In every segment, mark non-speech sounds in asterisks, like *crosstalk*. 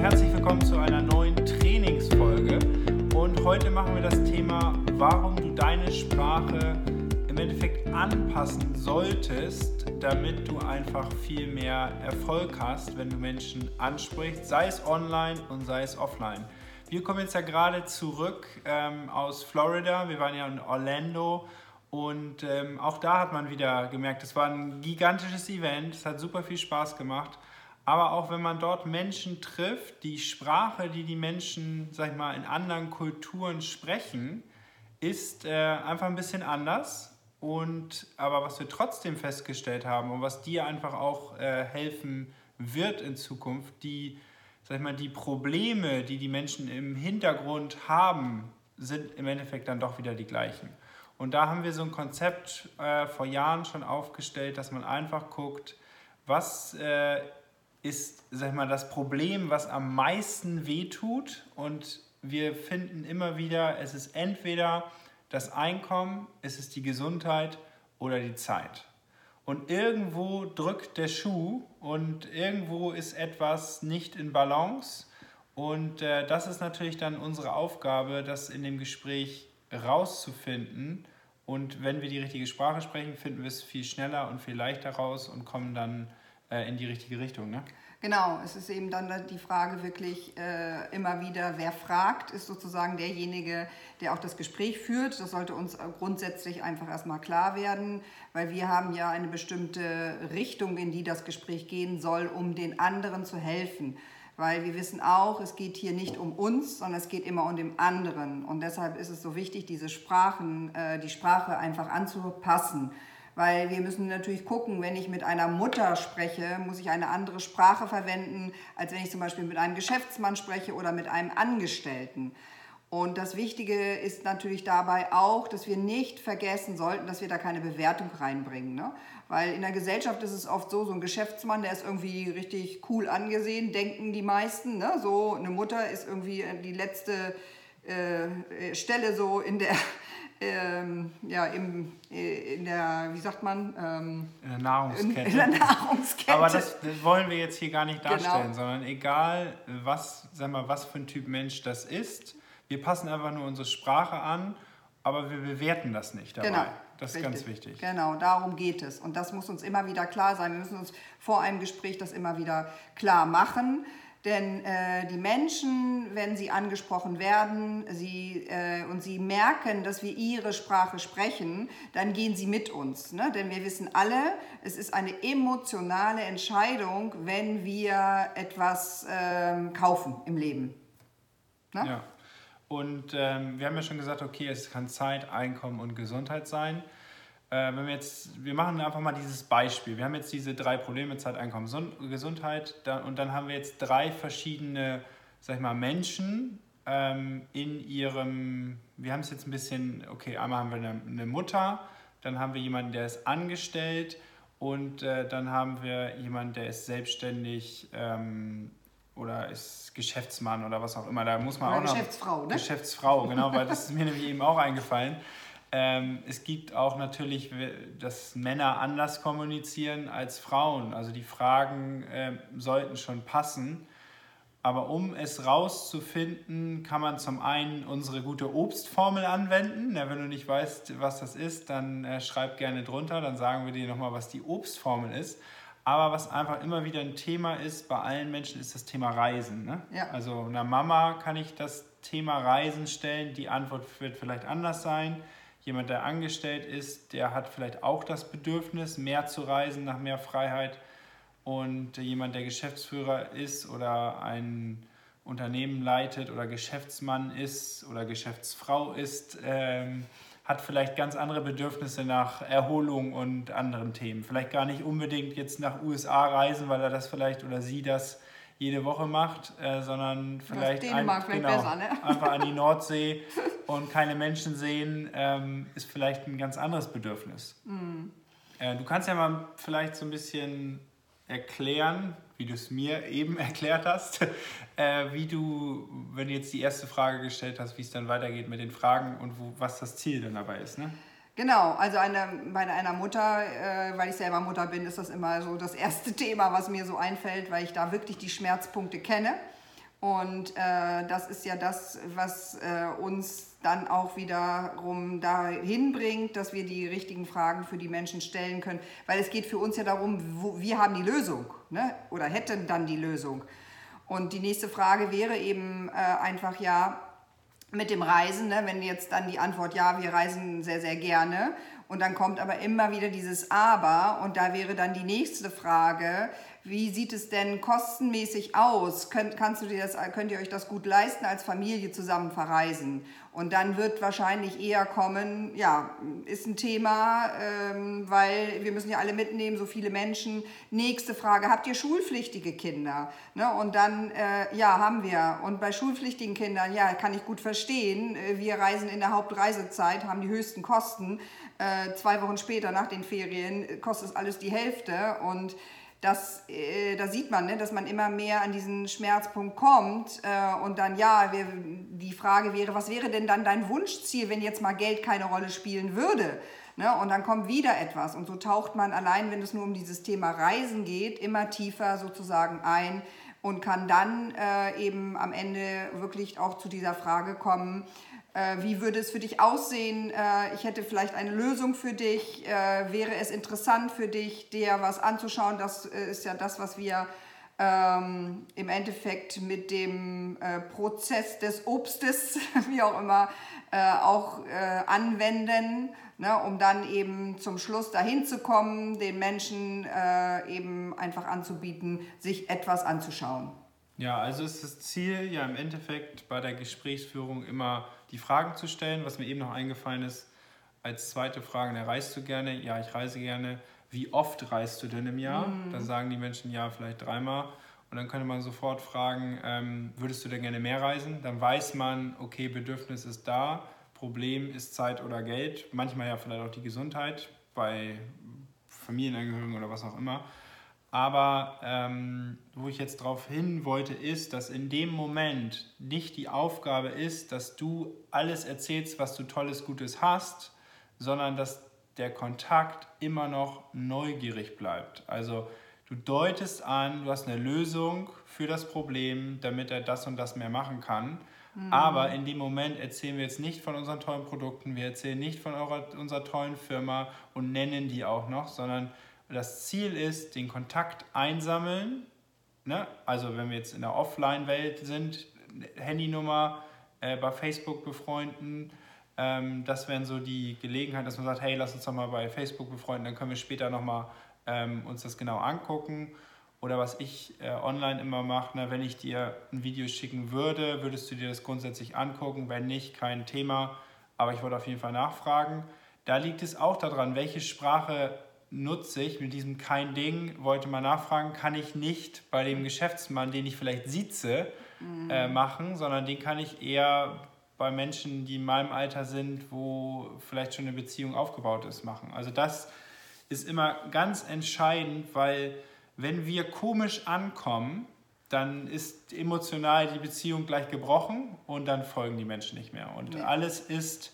herzlich willkommen zu einer neuen Trainingsfolge. Und heute machen wir das Thema, warum du deine Sprache im Endeffekt anpassen solltest, damit du einfach viel mehr Erfolg hast, wenn du Menschen ansprichst, sei es online und sei es offline. Wir kommen jetzt ja gerade zurück ähm, aus Florida. Wir waren ja in Orlando und ähm, auch da hat man wieder gemerkt, es war ein gigantisches Event. Es hat super viel Spaß gemacht. Aber auch wenn man dort Menschen trifft, die Sprache, die die Menschen, sag ich mal, in anderen Kulturen sprechen, ist äh, einfach ein bisschen anders. Und aber was wir trotzdem festgestellt haben und was dir einfach auch äh, helfen wird in Zukunft, die sag ich mal, die Probleme, die die Menschen im Hintergrund haben, sind im Endeffekt dann doch wieder die gleichen. Und da haben wir so ein Konzept äh, vor Jahren schon aufgestellt, dass man einfach guckt, was äh, ist, sag ich mal, das Problem, was am meisten wehtut. Und wir finden immer wieder, es ist entweder das Einkommen, es ist die Gesundheit oder die Zeit. Und irgendwo drückt der Schuh und irgendwo ist etwas nicht in Balance. Und äh, das ist natürlich dann unsere Aufgabe, das in dem Gespräch rauszufinden. Und wenn wir die richtige Sprache sprechen, finden wir es viel schneller und viel leichter raus und kommen dann in die richtige Richtung. Ne? Genau, es ist eben dann die Frage wirklich äh, immer wieder, wer fragt, ist sozusagen derjenige, der auch das Gespräch führt. Das sollte uns grundsätzlich einfach erstmal klar werden, weil wir haben ja eine bestimmte Richtung, in die das Gespräch gehen soll, um den anderen zu helfen. Weil wir wissen auch, es geht hier nicht um uns, sondern es geht immer um den anderen. Und deshalb ist es so wichtig, diese Sprachen, äh, die Sprache einfach anzupassen weil wir müssen natürlich gucken, wenn ich mit einer Mutter spreche, muss ich eine andere Sprache verwenden, als wenn ich zum Beispiel mit einem Geschäftsmann spreche oder mit einem Angestellten. Und das Wichtige ist natürlich dabei auch, dass wir nicht vergessen sollten, dass wir da keine Bewertung reinbringen. Ne? Weil in der Gesellschaft ist es oft so, so ein Geschäftsmann, der ist irgendwie richtig cool angesehen, denken die meisten. Ne? So eine Mutter ist irgendwie die letzte äh, Stelle so in der, ähm, ja, im, äh, in der, wie sagt man? Ähm, in der Nahrungskette. In, in, der Nahrungskette. Aber das, das, wollen wir jetzt hier gar nicht darstellen, genau. sondern egal, was, sag mal, was für ein Typ Mensch das ist, wir passen einfach nur unsere Sprache an, aber wir bewerten das nicht dabei. Genau. Das ist Richtig. ganz wichtig. Genau, darum geht es. Und das muss uns immer wieder klar sein. Wir müssen uns vor einem Gespräch das immer wieder klar machen. Denn äh, die Menschen, wenn sie angesprochen werden sie, äh, und sie merken, dass wir ihre Sprache sprechen, dann gehen sie mit uns. Ne? Denn wir wissen alle, es ist eine emotionale Entscheidung, wenn wir etwas ähm, kaufen im Leben. Ne? Ja. Und ähm, wir haben ja schon gesagt, okay, es kann Zeit, Einkommen und Gesundheit sein äh, wenn wir jetzt, wir machen einfach mal dieses Beispiel. Wir haben jetzt diese drei Probleme, Zeit, Einkommen, Gesundheit da, und dann haben wir jetzt drei verschiedene, sag ich mal, Menschen ähm, in ihrem, wir haben es jetzt ein bisschen, okay, einmal haben wir eine, eine Mutter, dann haben wir jemanden, der ist angestellt und äh, dann haben wir jemanden, der ist selbstständig ähm, oder ist Geschäftsmann oder was auch immer. Da muss man oder auch noch. Geschäftsfrau, ne? Geschäftsfrau, genau, weil das ist mir nämlich eben auch eingefallen. Ähm, es gibt auch natürlich, dass Männer anders kommunizieren als Frauen. Also die Fragen äh, sollten schon passen. Aber um es rauszufinden, kann man zum einen unsere gute Obstformel anwenden. Ja, wenn du nicht weißt, was das ist, dann äh, schreib gerne drunter, dann sagen wir dir nochmal, was die Obstformel ist. Aber was einfach immer wieder ein Thema ist bei allen Menschen, ist das Thema Reisen. Ne? Ja. Also einer Mama kann ich das Thema Reisen stellen. Die Antwort wird vielleicht anders sein. Jemand, der angestellt ist, der hat vielleicht auch das Bedürfnis, mehr zu reisen, nach mehr Freiheit. Und jemand, der Geschäftsführer ist oder ein Unternehmen leitet oder Geschäftsmann ist oder Geschäftsfrau ist, ähm, hat vielleicht ganz andere Bedürfnisse nach Erholung und anderen Themen. Vielleicht gar nicht unbedingt jetzt nach USA reisen, weil er das vielleicht oder sie das jede Woche macht, äh, sondern vielleicht, Dänemark ein, genau, besser, ne? *laughs* einfach an die Nordsee und keine Menschen sehen, ähm, ist vielleicht ein ganz anderes Bedürfnis. Mhm. Äh, du kannst ja mal vielleicht so ein bisschen erklären, wie du es mir eben *laughs* erklärt hast, äh, wie du, wenn du jetzt die erste Frage gestellt hast, wie es dann weitergeht mit den Fragen und wo, was das Ziel dann dabei ist. Ne? Genau, also eine, bei einer Mutter, äh, weil ich selber Mutter bin, ist das immer so das erste *laughs* Thema, was mir so einfällt, weil ich da wirklich die Schmerzpunkte kenne. Und äh, das ist ja das, was äh, uns dann auch wiederum dahin bringt, dass wir die richtigen Fragen für die Menschen stellen können. Weil es geht für uns ja darum, wo, wir haben die Lösung ne? oder hätten dann die Lösung. Und die nächste Frage wäre eben äh, einfach ja mit dem Reisen, ne? wenn jetzt dann die Antwort ja, wir reisen sehr, sehr gerne. Und dann kommt aber immer wieder dieses Aber und da wäre dann die nächste Frage, wie sieht es denn kostenmäßig aus? Könnt, kannst du dir das, könnt ihr euch das gut leisten, als Familie zusammen verreisen? Und dann wird wahrscheinlich eher kommen, ja, ist ein Thema, ähm, weil wir müssen ja alle mitnehmen, so viele Menschen. Nächste Frage, habt ihr schulpflichtige Kinder? Ne? Und dann, äh, ja, haben wir. Und bei schulpflichtigen Kindern, ja, kann ich gut verstehen. Äh, wir reisen in der Hauptreisezeit, haben die höchsten Kosten. Äh, zwei Wochen später nach den Ferien kostet es alles die Hälfte. Und das, äh, da sieht man, ne, dass man immer mehr an diesen Schmerzpunkt kommt äh, und dann, ja, wir, die Frage wäre, was wäre denn dann dein Wunschziel, wenn jetzt mal Geld keine Rolle spielen würde? Ne? Und dann kommt wieder etwas und so taucht man allein, wenn es nur um dieses Thema Reisen geht, immer tiefer sozusagen ein und kann dann äh, eben am Ende wirklich auch zu dieser Frage kommen, äh, wie würde es für dich aussehen? Äh, ich hätte vielleicht eine Lösung für dich. Äh, wäre es interessant für dich, dir was anzuschauen? Das ist ja das, was wir ähm, im Endeffekt mit dem äh, Prozess des Obstes, *laughs* wie auch immer, äh, auch äh, anwenden, ne, um dann eben zum Schluss dahin zu kommen, den Menschen eben einfach anzubieten, sich etwas anzuschauen. Ja, also ist das Ziel ja im Endeffekt bei der Gesprächsführung immer die Fragen zu stellen. Was mir eben noch eingefallen ist, als zweite Frage, na, reist du gerne? Ja, ich reise gerne. Wie oft reist du denn im Jahr? Mhm. Dann sagen die Menschen ja, vielleicht dreimal. Und dann könnte man sofort fragen, ähm, würdest du denn gerne mehr reisen? Dann weiß man, okay, Bedürfnis ist da, Problem ist Zeit oder Geld, manchmal ja vielleicht auch die Gesundheit bei Familienangehörigen oder was auch immer. Aber ähm, wo ich jetzt darauf hin wollte, ist, dass in dem Moment nicht die Aufgabe ist, dass du alles erzählst, was du tolles, Gutes hast, sondern dass der Kontakt immer noch neugierig bleibt. Also du deutest an, du hast eine Lösung für das Problem, damit er das und das mehr machen kann. Mhm. Aber in dem Moment erzählen wir jetzt nicht von unseren tollen Produkten, wir erzählen nicht von eurer, unserer tollen Firma und nennen die auch noch, sondern das Ziel ist, den Kontakt einsammeln. Ne? Also wenn wir jetzt in der Offline-Welt sind, Handynummer äh, bei Facebook befreunden. Ähm, das wären so die Gelegenheiten, dass man sagt, hey, lass uns doch mal bei Facebook befreunden, dann können wir später nochmal ähm, uns das genau angucken. Oder was ich äh, online immer mache, ne, wenn ich dir ein Video schicken würde, würdest du dir das grundsätzlich angucken. Wenn nicht, kein Thema. Aber ich wollte auf jeden Fall nachfragen. Da liegt es auch daran, welche Sprache nutze ich mit diesem kein Ding, wollte mal nachfragen, kann ich nicht bei dem Geschäftsmann, den ich vielleicht sieze, mhm. äh, machen, sondern den kann ich eher bei Menschen, die in meinem Alter sind, wo vielleicht schon eine Beziehung aufgebaut ist, machen. Also das ist immer ganz entscheidend, weil wenn wir komisch ankommen, dann ist emotional die Beziehung gleich gebrochen und dann folgen die Menschen nicht mehr. Und nee. alles ist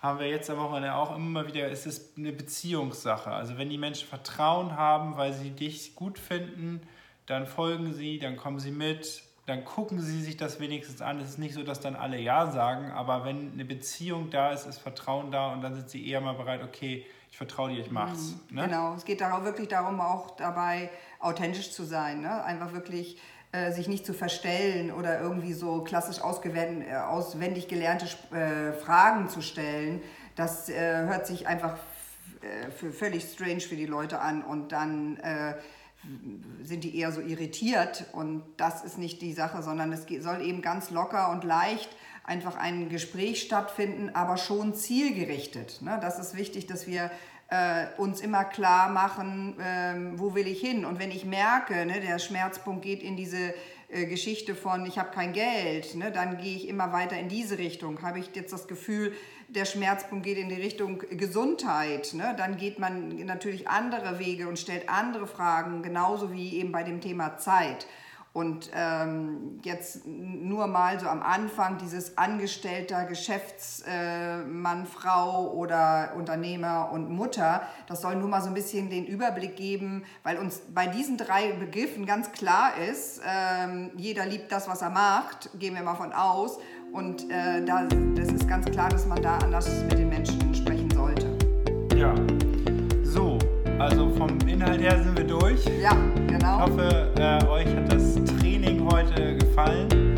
haben wir jetzt am Wochenende auch immer wieder, es ist eine Beziehungssache. Also wenn die Menschen Vertrauen haben, weil sie dich gut finden, dann folgen sie, dann kommen sie mit, dann gucken sie sich das wenigstens an. Es ist nicht so, dass dann alle Ja sagen, aber wenn eine Beziehung da ist, ist Vertrauen da und dann sind sie eher mal bereit, okay, ich vertraue dir, ich mach's. Mhm, ne? Genau, es geht darauf, wirklich darum, auch dabei authentisch zu sein. Ne? Einfach wirklich äh, sich nicht zu verstellen oder irgendwie so klassisch äh, auswendig gelernte äh, Fragen zu stellen, das äh, hört sich einfach äh, für völlig strange für die Leute an und dann sind die eher so irritiert und das ist nicht die Sache, sondern es soll eben ganz locker und leicht einfach ein Gespräch stattfinden, aber schon zielgerichtet. Ne? Das ist wichtig, dass wir äh, uns immer klar machen, ähm, wo will ich hin. Und wenn ich merke, ne, der Schmerzpunkt geht in diese äh, Geschichte von, ich habe kein Geld, ne, dann gehe ich immer weiter in diese Richtung. Habe ich jetzt das Gefühl, der Schmerzpunkt geht in die Richtung Gesundheit, ne, dann geht man natürlich andere Wege und stellt andere Fragen, genauso wie eben bei dem Thema Zeit. Und ähm, jetzt nur mal so am Anfang dieses Angestellter, Geschäftsmann, äh, Frau oder Unternehmer und Mutter, das soll nur mal so ein bisschen den Überblick geben, weil uns bei diesen drei Begriffen ganz klar ist, ähm, jeder liebt das, was er macht, gehen wir mal von aus. Und äh, da, das ist ganz klar, dass man da anders mit den Menschen sprechen sollte. Ja, also vom Inhalt her sind wir durch. Ja, genau. Ich hoffe, äh, euch hat das Training heute gefallen.